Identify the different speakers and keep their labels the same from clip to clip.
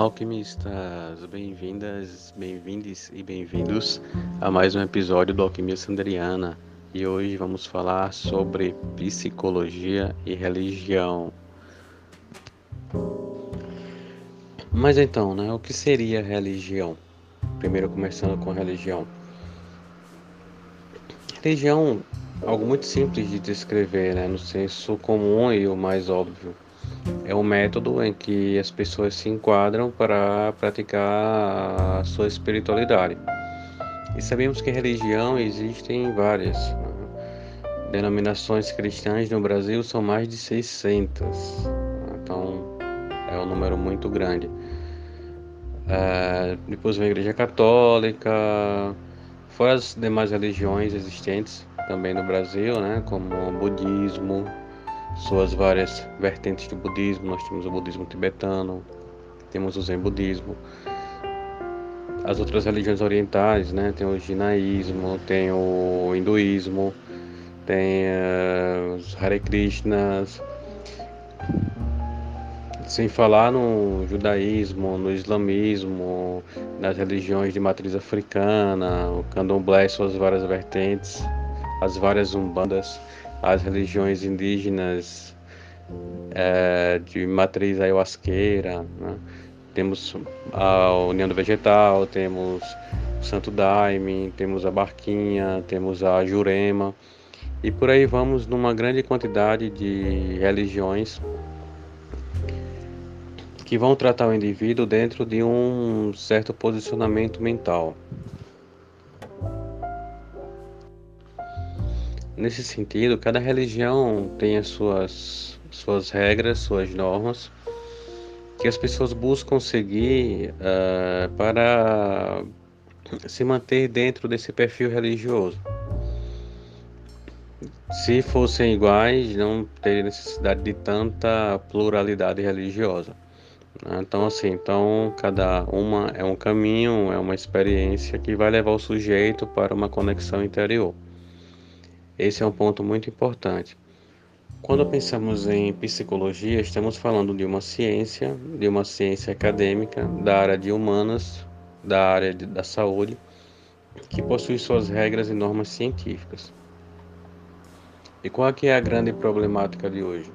Speaker 1: Alquimistas! Bem-vindas, bem-vindes e bem-vindos a mais um episódio do Alquimia Sanderiana. E hoje vamos falar sobre psicologia e religião. Mas então, né, o que seria religião? Primeiro começando com religião. Religião, algo muito simples de descrever, né, no senso comum e o mais óbvio é um método em que as pessoas se enquadram para praticar a sua espiritualidade. E sabemos que religião existem várias. Denominações cristãs no Brasil são mais de 600. Então é um número muito grande. É, depois vem a Igreja Católica, fora as demais religiões existentes também no Brasil, né, como o budismo, suas várias vertentes do budismo. Nós temos o budismo tibetano, temos o zen budismo, as outras religiões orientais, né? Tem o jinaísmo, tem o hinduísmo, tem uh, os Hare Krishnas, sem falar no judaísmo, no islamismo, nas religiões de matriz africana, o candomblé e suas várias vertentes, as várias umbandas as religiões indígenas é, de matriz ayahuasqueira, né? temos a União do Vegetal, temos o Santo Daime, temos a Barquinha, temos a Jurema, e por aí vamos numa grande quantidade de religiões que vão tratar o indivíduo dentro de um certo posicionamento mental. Nesse sentido, cada religião tem as suas, suas regras, suas normas, que as pessoas buscam seguir uh, para se manter dentro desse perfil religioso. Se fossem iguais, não teria necessidade de tanta pluralidade religiosa. Né? Então, assim, então cada uma é um caminho, é uma experiência que vai levar o sujeito para uma conexão interior. Esse é um ponto muito importante. Quando pensamos em psicologia, estamos falando de uma ciência, de uma ciência acadêmica, da área de humanas, da área de, da saúde, que possui suas regras e normas científicas. E qual é, que é a grande problemática de hoje?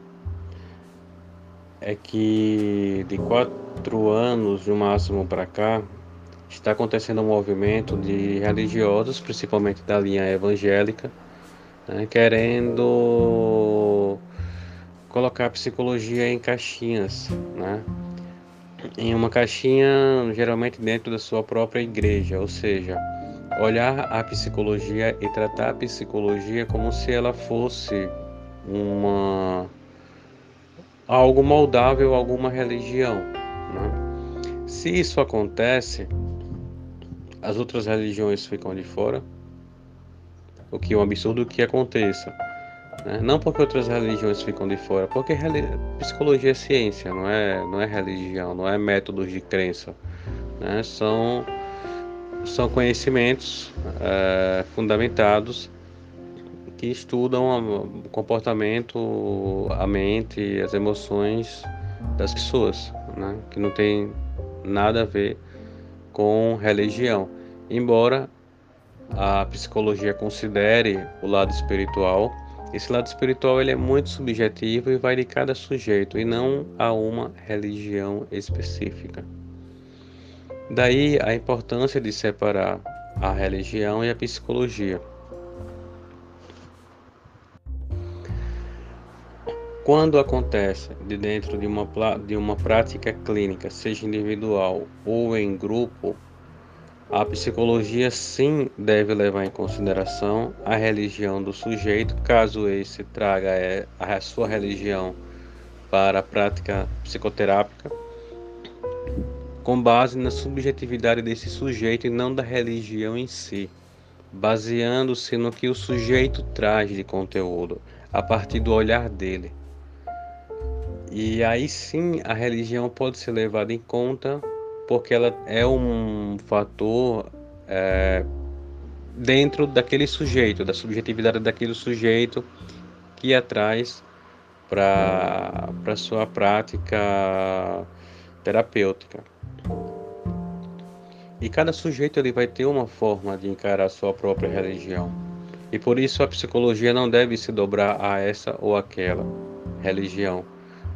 Speaker 1: É que de quatro anos no máximo para cá está acontecendo um movimento de religiosos, principalmente da linha evangélica, né, querendo colocar a psicologia em caixinhas, né? Em uma caixinha, geralmente dentro da sua própria igreja, ou seja, olhar a psicologia e tratar a psicologia como se ela fosse uma algo moldável a alguma religião. Né? Se isso acontece, as outras religiões ficam de fora, o que é um absurdo que aconteça. Né? Não porque outras religiões ficam de fora, porque psicologia é ciência, não é, não é religião, não é métodos de crença. Né? São, são conhecimentos é, fundamentados que estudam o comportamento, a mente, as emoções das pessoas, né? que não tem nada a ver com religião. Embora a psicologia considere o lado espiritual, esse lado espiritual ele é muito subjetivo e vai de cada sujeito e não a uma religião específica. Daí a importância de separar a religião e a psicologia. Quando acontece de dentro de uma, de uma prática clínica, seja individual ou em grupo, A psicologia sim deve levar em consideração a religião do sujeito, caso esse traga é, a sua religião para a prática psicoterápica, com base na subjetividade desse sujeito e não da religião em si, baseando-se no que o sujeito traz de conteúdo, a partir do olhar dele. E aí sim a religião pode ser levada em conta porque ela é um fator é, dentro daquele sujeito, da subjetividade daquele sujeito que atrás para a sua prática terapêutica. E cada sujeito ele vai ter uma forma de encarar sua própria religião. E por isso a psicologia não deve se dobrar a essa ou aquela religião,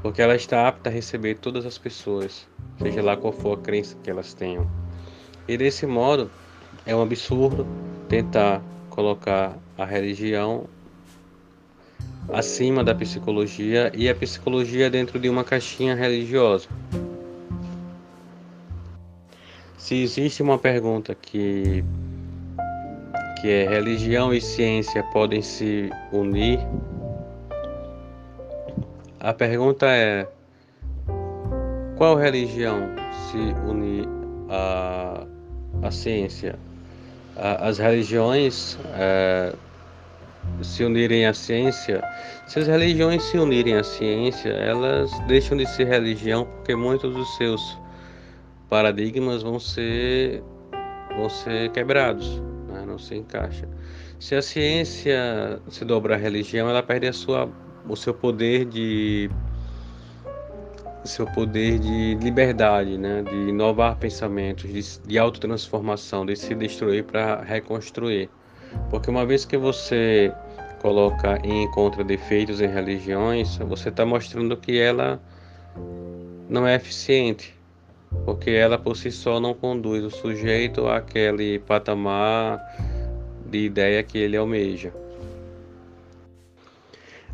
Speaker 1: porque ela está apta a receber todas as pessoas, seja lá qual for a crença que elas tenham. E desse modo, é um absurdo tentar colocar a religião acima da psicologia e a psicologia dentro de uma caixinha religiosa. Se existe uma pergunta que que é religião e ciência podem se unir, a pergunta é qual religião se une à, à ciência? As religiões é, se unirem à ciência, se as religiões se unirem à ciência, elas deixam de ser religião porque muitos dos seus paradigmas vão ser vão ser quebrados, né? não se encaixa. Se a ciência se dobra à religião, ela perde a sua, o seu poder de seu poder de liberdade, né? de inovar pensamentos, de, de autotransformação, de se destruir para reconstruir. Porque uma vez que você coloca em encontra defeitos em religiões, você está mostrando que ela não é eficiente, porque ela por si só não conduz o sujeito àquele patamar de ideia que ele almeja.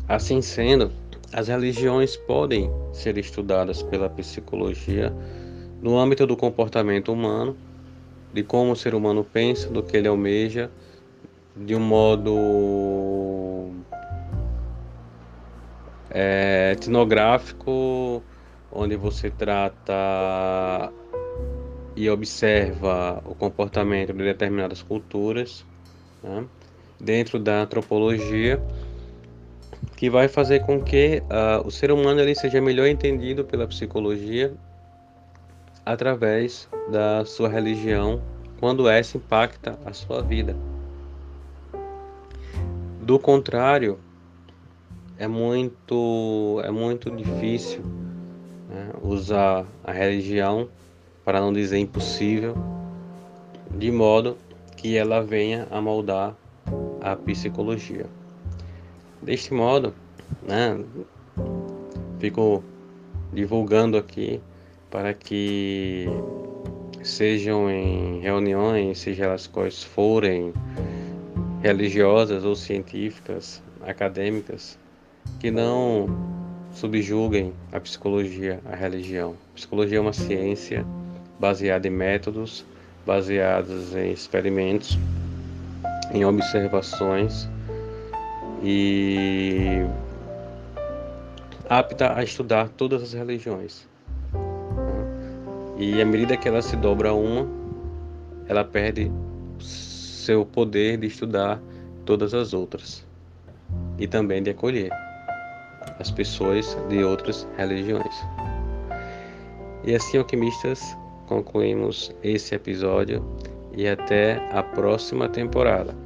Speaker 1: Assim sendo, as religiões podem ser estudadas pela psicologia no âmbito do comportamento humano, de como o ser humano pensa, do que ele almeja, de um modo é, etnográfico, onde você trata e observa o comportamento de determinadas culturas, né? dentro da antropologia que vai fazer com que uh, o ser humano ele seja melhor entendido pela psicologia através da sua religião quando essa impacta a sua vida. Do contrário, é muito é muito difícil né, usar a religião para não dizer impossível, de modo que ela venha a moldar a psicologia. Deste modo, né, fico divulgando aqui para que sejam em reuniões, seja elas quais forem, religiosas ou científicas, acadêmicas, que não subjuguem a psicologia à religião. A psicologia é uma ciência baseada em métodos, baseados em experimentos, em observações e apta a estudar todas as religiões. E à medida que ela se dobra a uma, ela perde seu poder de estudar todas as outras e também de acolher as pessoas de outras religiões. E assim, alquimistas, concluímos esse episódio e até a próxima temporada.